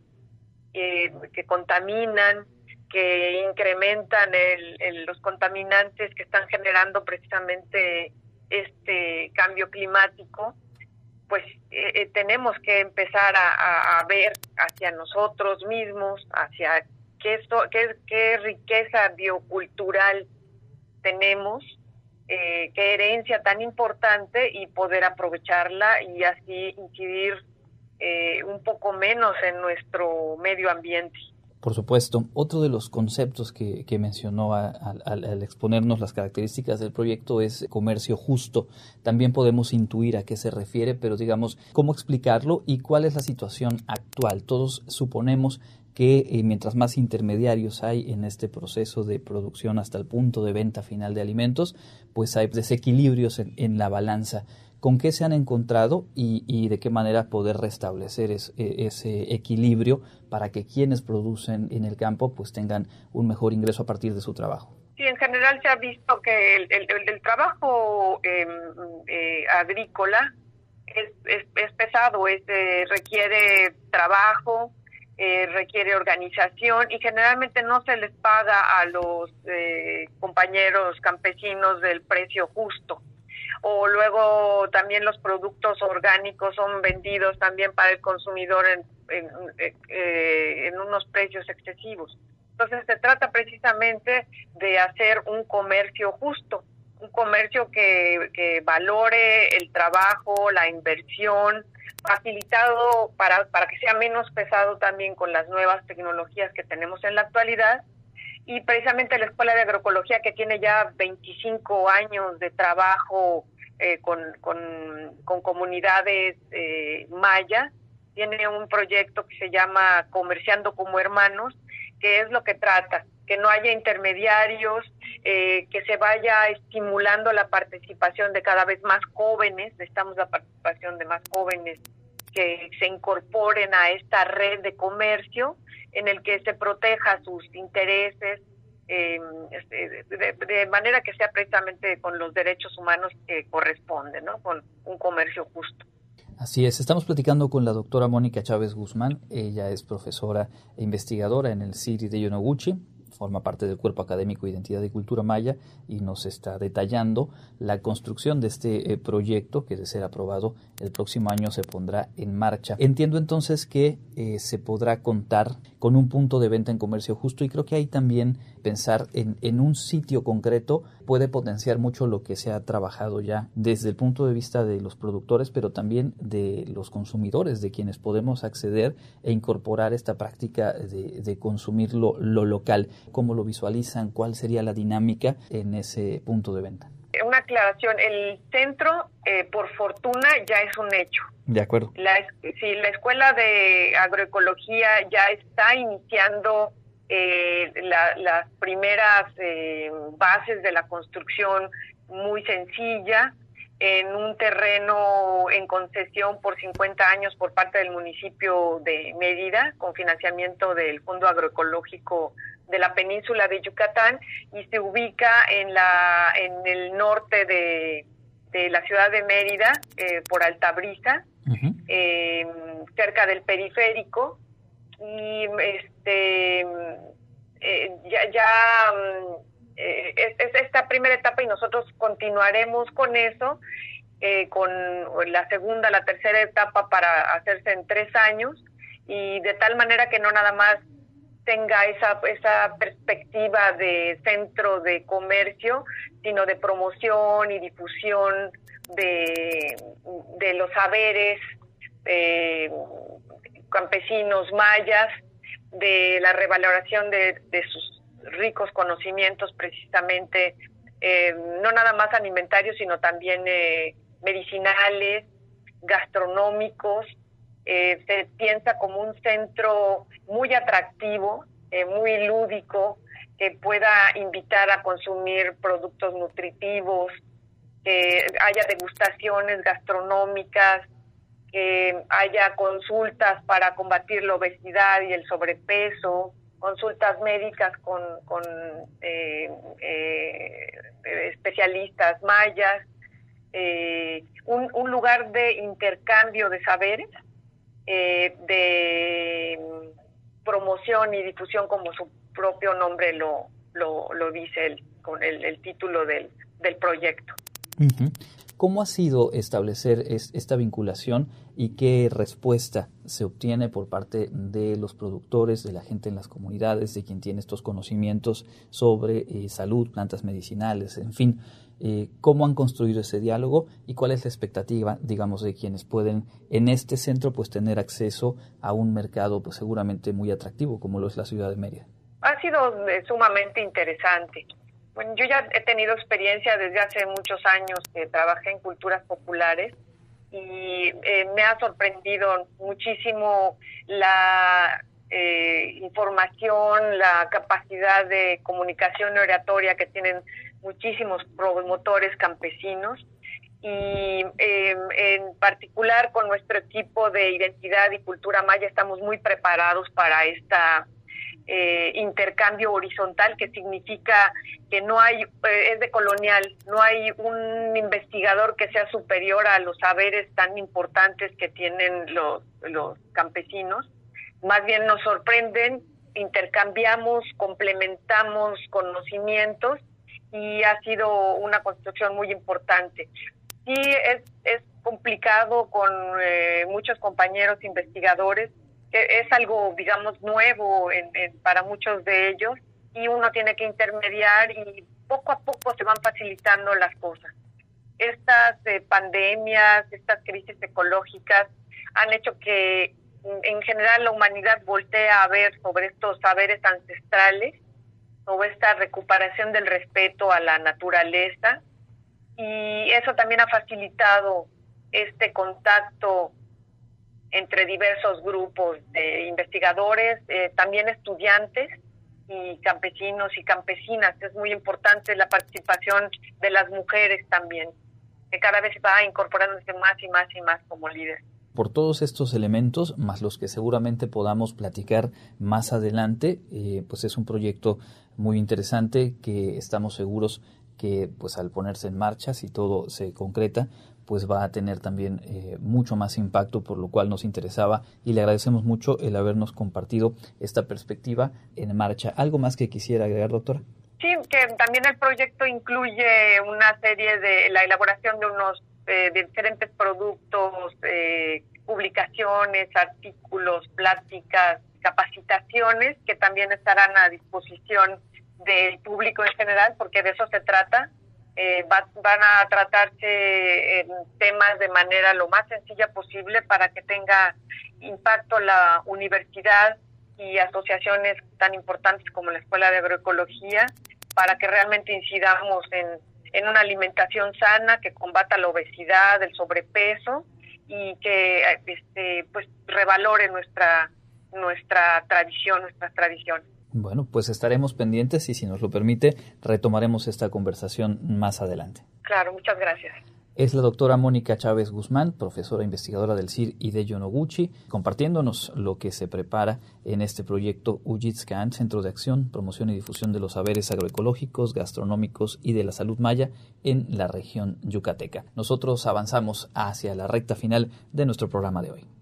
eh, que contaminan, que incrementan el, los contaminantes que están generando precisamente este cambio climático, pues eh, eh, tenemos que empezar a, ver hacia nosotros mismos, hacia qué, esto, qué, riqueza biocultural tenemos, eh, qué herencia tan importante y poder aprovecharla y así incidir un poco menos en nuestro medio ambiente. Por supuesto, otro de los conceptos que, mencionó al exponernos las características del proyecto es comercio justo. También podemos intuir a qué se refiere, pero digamos, ¿cómo explicarlo y cuál es la situación actual? Todos suponemos que eh, mientras más intermediarios hay en este proceso de producción hasta el punto de venta final de alimentos, pues hay desequilibrios en la balanza con qué se han encontrado y, de qué manera poder restablecer e, ese equilibrio para que quienes producen en el campo pues tengan un mejor ingreso a partir de su trabajo. Sí, en general se ha visto que el, trabajo em, eh, agrícola es, pesado, es, eh, requiere trabajo, eh, requiere organización y generalmente no se les paga a los compañeros campesinos del precio justo o luego también los productos orgánicos son vendidos también para el consumidor en, eh, en, unos precios excesivos. Entonces se trata precisamente de hacer un comercio justo, un comercio que, que valore el trabajo, la inversión, facilitado para, para que sea menos pesado también con las nuevas tecnologías que tenemos en la actualidad y precisamente la Escuela de Agroecología, que tiene ya 25 años de trabajo eh, con, con, comunidades eh, mayas, tiene un proyecto que se llama Comerciando como Hermanos, que es lo que trata, que no haya intermediarios, eh, que se vaya estimulando la participación de cada vez más jóvenes, necesitamos la participación de más jóvenes que se incorporen a esta red de comercio en el que se proteja sus intereses, eh, de, manera que sea precisamente con los derechos humanos que corresponden, ¿no? con un comercio justo. Así es, estamos platicando con la doctora Mónica Chávez Guzmán, ella es profesora e investigadora en el CIRI de Yonoguchi, forma parte del cuerpo académico Identidad y Cultura Maya y nos está detallando la construcción de este eh, proyecto que de ser aprobado el próximo año se pondrá en marcha. Entiendo entonces que eh, se podrá contar con un punto de venta en comercio justo y creo que ahí también pensar en, en un sitio concreto puede potenciar mucho lo que se ha trabajado ya desde el punto de vista de los productores, pero también de los consumidores, de quienes podemos acceder e incorporar esta práctica de, de consumir lo, lo local. ¿Cómo lo visualizan? ¿Cuál sería la dinámica en ese punto de venta? Una aclaración, el centro, eh, por fortuna, ya es un hecho. De acuerdo. La, sí, la Escuela de Agroecología ya está iniciando eh, las primeras eh, bases de la construcción muy sencilla en un terreno en concesión por 50 años por parte del municipio de Mérida con financiamiento del Fondo Agroecológico de la península de Yucatán y se ubica en la en el norte de, de la ciudad de Mérida eh, por Altabrisa eh, cerca del periférico y este eh, ya, ya eh, es, esta primera etapa y nosotros continuaremos con eso con la segunda la tercera etapa para hacerse en tres años y de tal manera que no nada más tenga esa, esa perspectiva de centro de comercio, sino de promoción y difusión de, de los saberes eh, campesinos mayas, de la revaloración de, de sus ricos conocimientos precisamente, eh, no nada más alimentarios, sino también eh, medicinales, gastronómicos, eh, se piensa como un centro muy atractivo, eh, muy lúdico, que pueda invitar a consumir productos nutritivos, que haya degustaciones gastronómicas, que haya consultas para combatir la obesidad y el sobrepeso, consultas médicas con, con eh, especialistas mayas, un, un lugar de intercambio de saberes eh, de promoción y difusión como su propio nombre lo, lo, lo dice el, con el, el título del, del proyecto. ¿Cómo ha sido establecer esta vinculación y qué respuesta se obtiene por parte de los productores, de la gente en las comunidades, de quien tiene estos conocimientos sobre eh, salud, plantas medicinales, en fin? Eh, ¿Cómo han construido ese diálogo y cuál es la expectativa, digamos, de quienes pueden en este centro pues tener acceso a un mercado pues seguramente muy atractivo como lo es la ciudad de Mérida? Ha sido eh, sumamente interesante bueno, yo ya he tenido experiencia desde hace muchos años que trabajé en culturas populares y eh, me ha sorprendido muchísimo la eh, información, la capacidad de comunicación oratoria que tienen muchísimos promotores campesinos y em, en particular con nuestro equipo de identidad y cultura maya estamos muy preparados para esta eh, intercambio horizontal, que significa que no hay, eh, es de colonial, no hay un investigador que sea superior a los saberes tan importantes que tienen los, los campesinos. Más bien nos sorprenden, intercambiamos, complementamos conocimientos y ha sido una construcción muy importante. Sí, es, es complicado con eh, muchos compañeros investigadores es algo, digamos, nuevo en, para muchos de ellos y uno tiene que intermediar y poco a poco se van facilitando las cosas. Estas eh, pandemias, estas crisis ecológicas han hecho que mm, en general la humanidad voltee a ver sobre estos saberes ancestrales, sobre esta recuperación del respeto a la naturaleza y eso también ha facilitado este contacto entre diversos grupos de investigadores, eh, también estudiantes y campesinos y campesinas. Es muy importante la participación de las mujeres también, que cada vez va incorporándose más y más y más como líderes. Por todos estos elementos, más los que seguramente podamos platicar más adelante, eh, pues es un proyecto muy interesante que estamos seguros que pues al ponerse en marcha, si todo se concreta, pues va a tener también eh, mucho más impacto, por lo cual nos interesaba y le agradecemos mucho el habernos compartido esta perspectiva en marcha. ¿Algo más que quisiera agregar, doctora? Sí, que también el proyecto incluye una serie de la elaboración de unos eh, diferentes productos, eh, publicaciones, artículos, pláticas, capacitaciones que también estarán a disposición del público en general, porque de eso se trata. Eh, van a tratarse temas de manera lo más sencilla posible para que tenga impacto la universidad y asociaciones tan importantes como la Escuela de Agroecología para que realmente incidamos en, en una alimentación sana que combata la obesidad, el sobrepeso y que este, pues revalore nuestra nuestra tradición, nuestras tradiciones. Bueno, pues estaremos pendientes y si nos lo permite, retomaremos esta conversación más adelante. Claro, muchas gracias. Es la doctora Mónica Chávez Guzmán, profesora investigadora del CIR y de Yonoguchi, compartiéndonos lo que se prepara en este proyecto Ujitscan, Centro de Acción, Promoción y Difusión de los Saberes Agroecológicos, Gastronómicos y de la Salud Maya en la región yucateca. Nosotros avanzamos hacia la recta final de nuestro programa de hoy.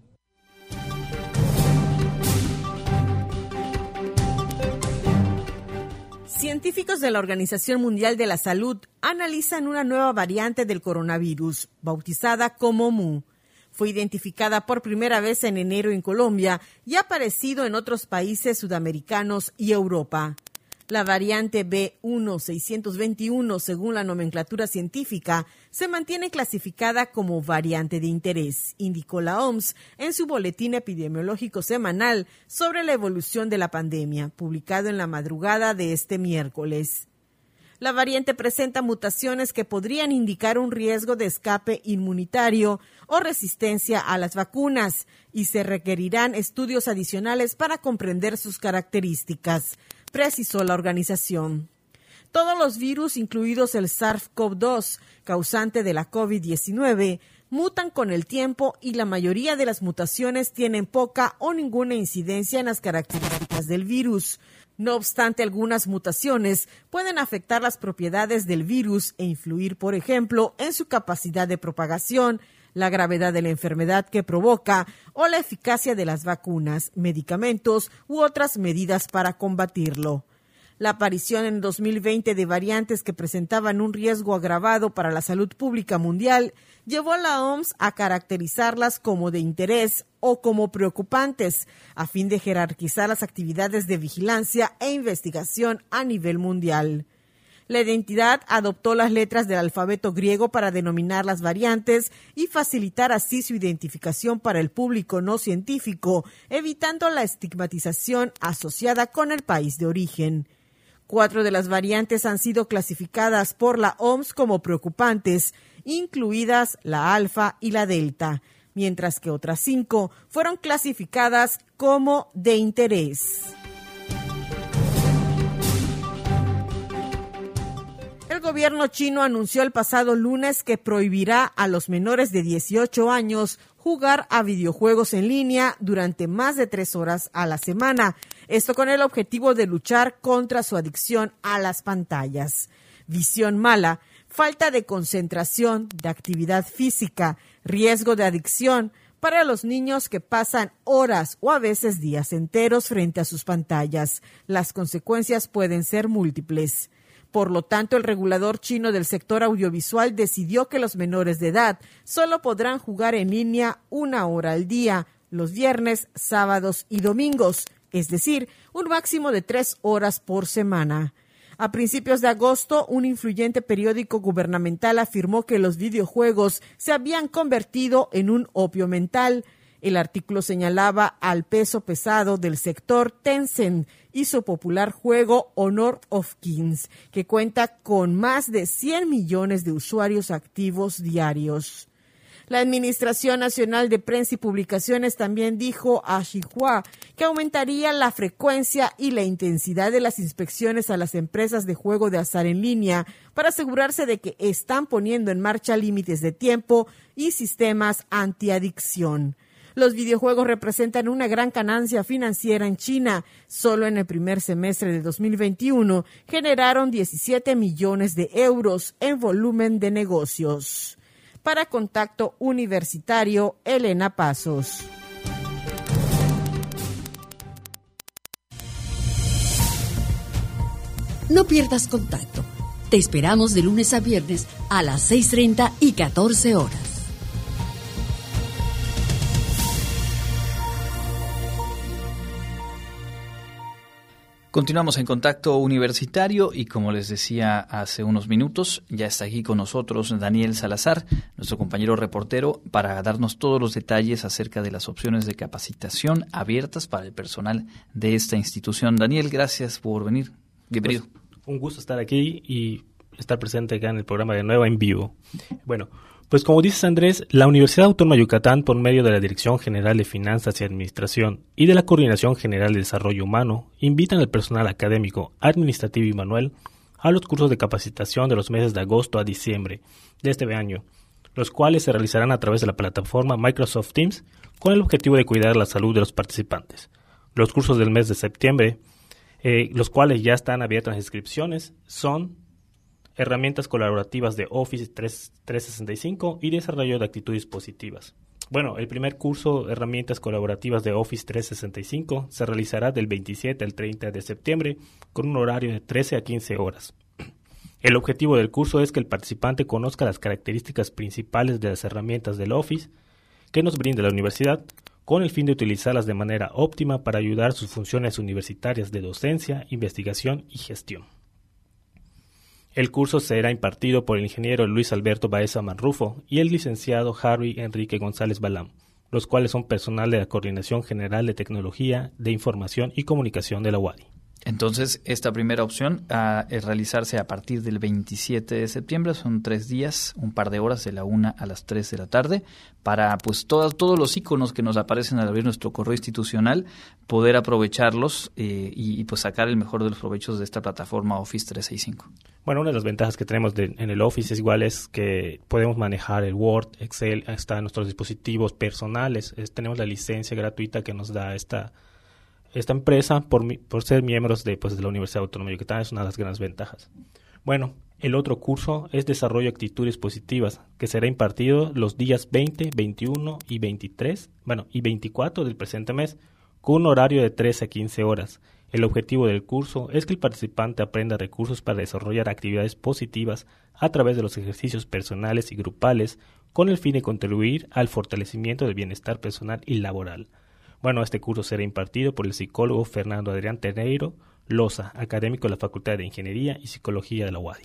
Científicos de la Organización Mundial de la Salud analizan una nueva variante del coronavirus, bautizada como Mu. Fue identificada por primera vez en enero en Colombia y ha aparecido en otros países sudamericanos y Europa. La variante B1621, según la nomenclatura científica, se mantiene clasificada como variante de interés, indicó la OMS en su boletín epidemiológico semanal sobre la evolución de la pandemia, publicado en la madrugada de este miércoles. La variante presenta mutaciones que podrían indicar un riesgo de escape inmunitario o resistencia a las vacunas y se requerirán estudios adicionales para comprender sus características precisó la organización. Todos los virus, incluidos el SARS-CoV-2, causante de la COVID-19, mutan con el tiempo y la mayoría de las mutaciones tienen poca o ninguna incidencia en las características del virus. No obstante, algunas mutaciones pueden afectar las propiedades del virus e influir, por ejemplo, en su capacidad de propagación, la gravedad de la enfermedad que provoca o la eficacia de las vacunas, medicamentos u otras medidas para combatirlo. La aparición en 2020 de variantes que presentaban un riesgo agravado para la salud pública mundial llevó a la OMS a caracterizarlas como de interés o como preocupantes, a fin de jerarquizar las actividades de vigilancia e investigación a nivel mundial. La identidad adoptó las letras del alfabeto griego para denominar las variantes y facilitar así su identificación para el público no científico, evitando la estigmatización asociada con el país de origen. Cuatro de las variantes han sido clasificadas por la OMS como preocupantes, incluidas la alfa y la delta, mientras que otras cinco fueron clasificadas como de interés. Gobierno chino anunció el pasado lunes que prohibirá a los menores de 18 años jugar a videojuegos en línea durante más de tres horas a la semana. Esto con el objetivo de luchar contra su adicción a las pantallas. Visión mala, falta de concentración, de actividad física, riesgo de adicción para los niños que pasan horas o a veces días enteros frente a sus pantallas. Las consecuencias pueden ser múltiples. Por lo tanto, el regulador chino del sector audiovisual decidió que los menores de edad solo podrán jugar en línea una hora al día, los viernes, sábados y domingos, es decir, un máximo de tres horas por semana. A principios de agosto, un influyente periódico gubernamental afirmó que los videojuegos se habían convertido en un opio mental. El artículo señalaba al peso pesado del sector Tencent y su popular juego Honor of Kings, que cuenta con más de 100 millones de usuarios activos diarios. La Administración Nacional de Prensa y Publicaciones también dijo a Xinhua que aumentaría la frecuencia y la intensidad de las inspecciones a las empresas de juego de azar en línea para asegurarse de que están poniendo en marcha límites de tiempo y sistemas antiadicción. Los videojuegos representan una gran ganancia financiera en China. Solo en el primer semestre de 2021 generaron 17 millones de euros en volumen de negocios. Para Contacto Universitario, Elena Pasos. No pierdas contacto. Te esperamos de lunes a viernes a las 6.30 y 14 horas. Continuamos en contacto universitario y como les decía hace unos minutos, ya está aquí con nosotros Daniel Salazar, nuestro compañero reportero, para darnos todos los detalles acerca de las opciones de capacitación abiertas para el personal de esta institución. Daniel, gracias por venir. Bienvenido. Un gusto estar aquí y estar presente acá en el programa de Nueva en vivo. Bueno, pues como dices Andrés, la Universidad Autónoma de Yucatán, por medio de la Dirección General de Finanzas y Administración y de la Coordinación General de Desarrollo Humano, invitan al personal académico, administrativo y manual a los cursos de capacitación de los meses de agosto a diciembre de este año, los cuales se realizarán a través de la plataforma Microsoft Teams con el objetivo de cuidar la salud de los participantes. Los cursos del mes de septiembre, eh, los cuales ya están abiertas las inscripciones, son herramientas colaborativas de Office 365 y desarrollo de actitudes positivas. Bueno, el primer curso Herramientas colaborativas de Office 365 se realizará del 27 al 30 de septiembre con un horario de 13 a 15 horas. El objetivo del curso es que el participante conozca las características principales de las herramientas del Office que nos brinda la universidad con el fin de utilizarlas de manera óptima para ayudar sus funciones universitarias de docencia, investigación y gestión. El curso será impartido por el ingeniero Luis Alberto Baeza Manrufo y el licenciado Harry Enrique González Balam, los cuales son personal de la Coordinación General de Tecnología de Información y Comunicación de la UADI. Entonces, esta primera opción a realizarse a partir del 27 de septiembre. Son tres días, un par de horas de la una a las 3 de la tarde para pues todos, todos los iconos que nos aparecen al abrir nuestro correo institucional, poder aprovecharlos eh, y, pues sacar el mejor de los provechos de esta plataforma Office 365. Bueno, una de las ventajas que tenemos en el Office es igual es que podemos manejar el Word, Excel, hasta nuestros dispositivos personales. tenemos la licencia gratuita que nos da esta esta empresa por, ser miembros de, pues, de la Universidad Autónoma de Yucatán es una de las grandes ventajas. Bueno, el otro curso es Desarrollo de Actitudes Positivas, que será impartido los días 20, 21 y 23, bueno, y 24 del presente mes, con un horario de 13 a 15 horas. El objetivo del curso es que el participante aprenda recursos para desarrollar actividades positivas a través de los ejercicios personales y grupales, con el fin de contribuir al fortalecimiento del bienestar personal y laboral. Bueno, este curso será impartido por el psicólogo Fernando Adrián Teneiro Loza, académico de la Facultad de Ingeniería y Psicología de la UADI.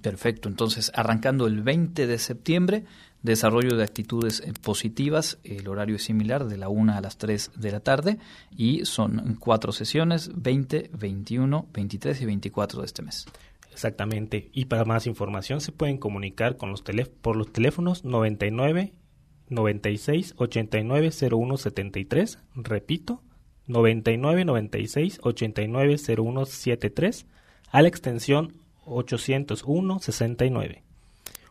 Perfecto, entonces arrancando el 20 de septiembre, desarrollo de actitudes eh, positivas, el horario es similar de la 1 a las 3 de la tarde y son cuatro sesiones, 20, 21, 23 y 24 de este mes. Exactamente, y para más información se pueden comunicar con los por los teléfonos 99 96 89 01 73. Repito, 99 96 89 01 73 a la extensión 801 69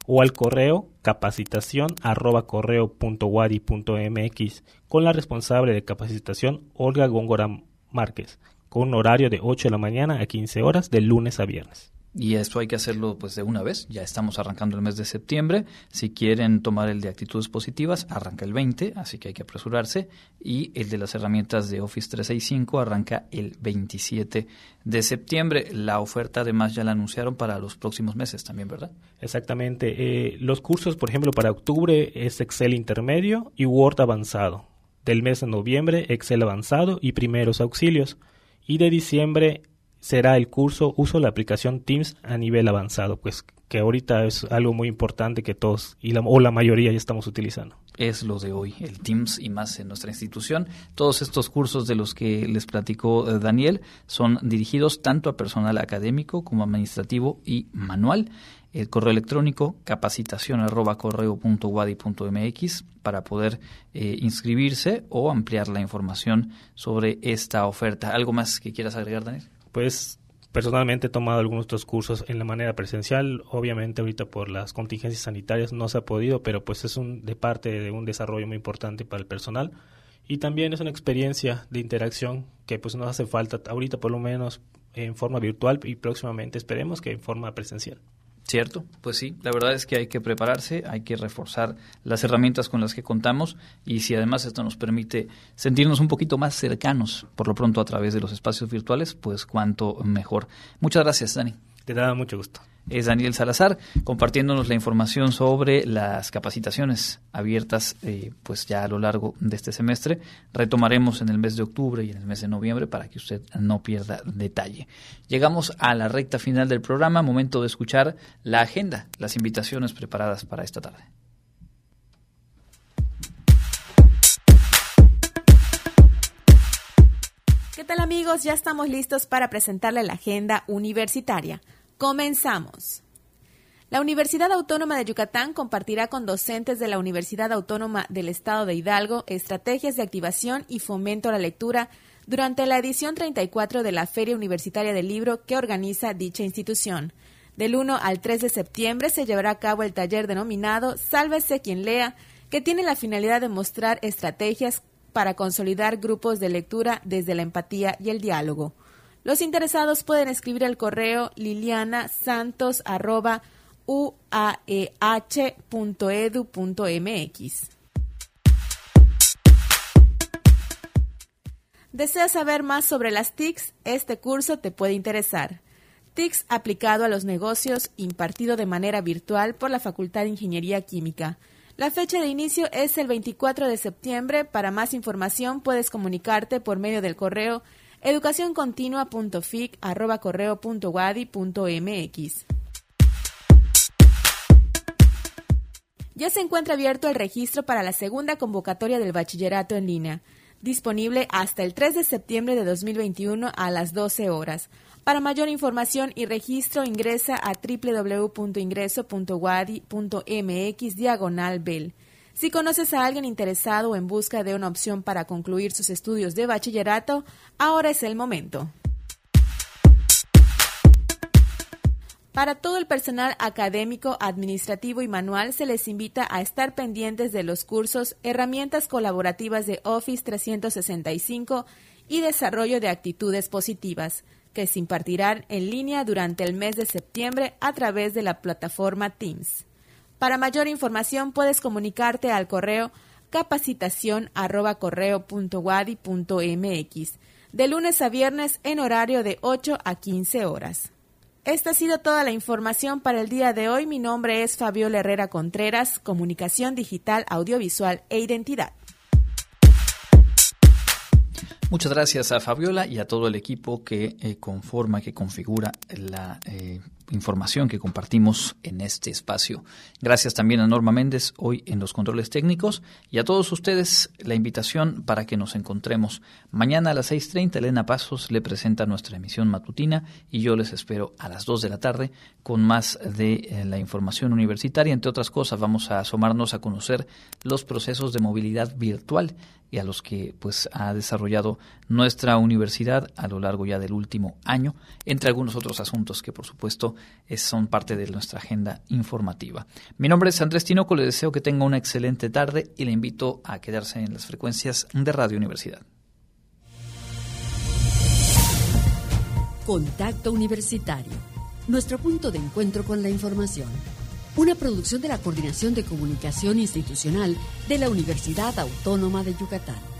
o al correo capacitación arroba correo punto punto mx con la responsable de capacitación Olga Góngora Márquez con un horario de 8 de la mañana a 15 horas de lunes a viernes. Y esto hay que hacerlo pues de una vez, ya estamos arrancando el mes de septiembre, si quieren tomar el de actitudes positivas, arranca el 20, así que hay que apresurarse, y el de las herramientas de Office 365 arranca el 27 de septiembre. La oferta además ya la anunciaron para los próximos meses también, ¿verdad? Exactamente. Eh, los cursos, por ejemplo, para octubre es Excel intermedio y Word avanzado. Del mes de noviembre, Excel avanzado y primeros auxilios. Y de diciembre, será el curso Uso la aplicación Teams a nivel avanzado, pues que ahorita es algo muy importante que todos y la, o la mayoría ya estamos utilizando. Es lo de hoy, el Teams y más en nuestra institución. Todos estos cursos de los que les platicó eh, Daniel son dirigidos tanto a personal académico como administrativo y manual. El correo electrónico capacitación arroba correo punto punto mx para poder eh, inscribirse o ampliar la información sobre esta oferta. ¿Algo más que quieras agregar, Daniel? Pues personalmente he tomado algunos otros cursos en la manera presencial. Obviamente ahorita por las contingencias sanitarias no se ha podido, pero pues es un de parte de un desarrollo muy importante para el personal y también es una experiencia de interacción que pues nos hace falta ahorita por lo menos en forma virtual y próximamente esperemos que en forma presencial. Cierto, pues sí, la verdad es que hay que prepararse, hay que reforzar las herramientas con las que contamos y si además esto nos permite sentirnos un poquito más cercanos, por lo pronto a través de los espacios virtuales, pues cuanto mejor. Muchas gracias, Dani. Te da mucho gusto es Daniel Salazar, compartiéndonos la información sobre las capacitaciones abiertas eh, pues ya a lo largo de este semestre. Retomaremos en el mes de octubre y en el mes de noviembre para que usted no pierda detalle. Llegamos a la recta final del programa, momento de escuchar la agenda, las invitaciones preparadas para esta tarde. ¿Qué tal amigos? Ya estamos listos para presentarle la agenda universitaria. Comenzamos. La Universidad Autónoma de Yucatán compartirá con docentes de la Universidad Autónoma del Estado de Hidalgo estrategias de activación y fomento a la lectura durante la edición 34 de la Feria Universitaria del Libro que organiza dicha institución. Del 1 al 3 de septiembre se llevará a cabo el taller denominado Sálvese quien lea, que tiene la finalidad de mostrar estrategias para consolidar grupos de lectura desde la empatía y el diálogo. Los interesados pueden escribir el correo lilianasantos.uaeh.edu.mx. ¿Deseas saber más sobre las TICs? Este curso te puede interesar. TICS aplicado a los negocios, impartido de manera virtual por la Facultad de Ingeniería Química. La fecha de inicio es el 24 de septiembre. Para más información puedes comunicarte por medio del correo educacioncontinua.fic.correo.wadi.mx. Ya se encuentra abierto el registro para la segunda convocatoria del bachillerato en línea, disponible hasta el 3 de septiembre de 2021 a las 12 horas. Para mayor información y registro ingresa a www.ingreso.wadi.mx diagonal. Si conoces a alguien interesado en busca de una opción para concluir sus estudios de bachillerato, ahora es el momento. Para todo el personal académico, administrativo y manual se les invita a estar pendientes de los cursos Herramientas colaborativas de Office 365 y Desarrollo de actitudes positivas, que se impartirán en línea durante el mes de septiembre a través de la plataforma Teams. Para mayor información puedes comunicarte al correo capacitación de lunes a viernes en horario de 8 a 15 horas. Esta ha sido toda la información para el día de hoy. Mi nombre es Fabiola Herrera Contreras, Comunicación Digital, Audiovisual e Identidad. Muchas gracias a Fabiola y a todo el equipo que eh, conforma, que configura la eh, información que compartimos en este espacio. Gracias también a Norma Méndez hoy en los controles técnicos y a todos ustedes la invitación para que nos encontremos mañana a las 6.30. Elena Pasos le presenta nuestra emisión matutina y yo les espero a las 2 de la tarde con más de eh, la información universitaria. Entre otras cosas vamos a asomarnos a conocer los procesos de movilidad virtual y a los que pues ha desarrollado nuestra universidad a lo largo ya del último año, entre algunos otros asuntos que por supuesto son parte de nuestra agenda informativa. Mi nombre es Andrés Tinoco, le deseo que tenga una excelente tarde y le invito a quedarse en las frecuencias de Radio Universidad. Contacto Universitario, nuestro punto de encuentro con la información una producción de la Coordinación de Comunicación Institucional de la Universidad Autónoma de Yucatán.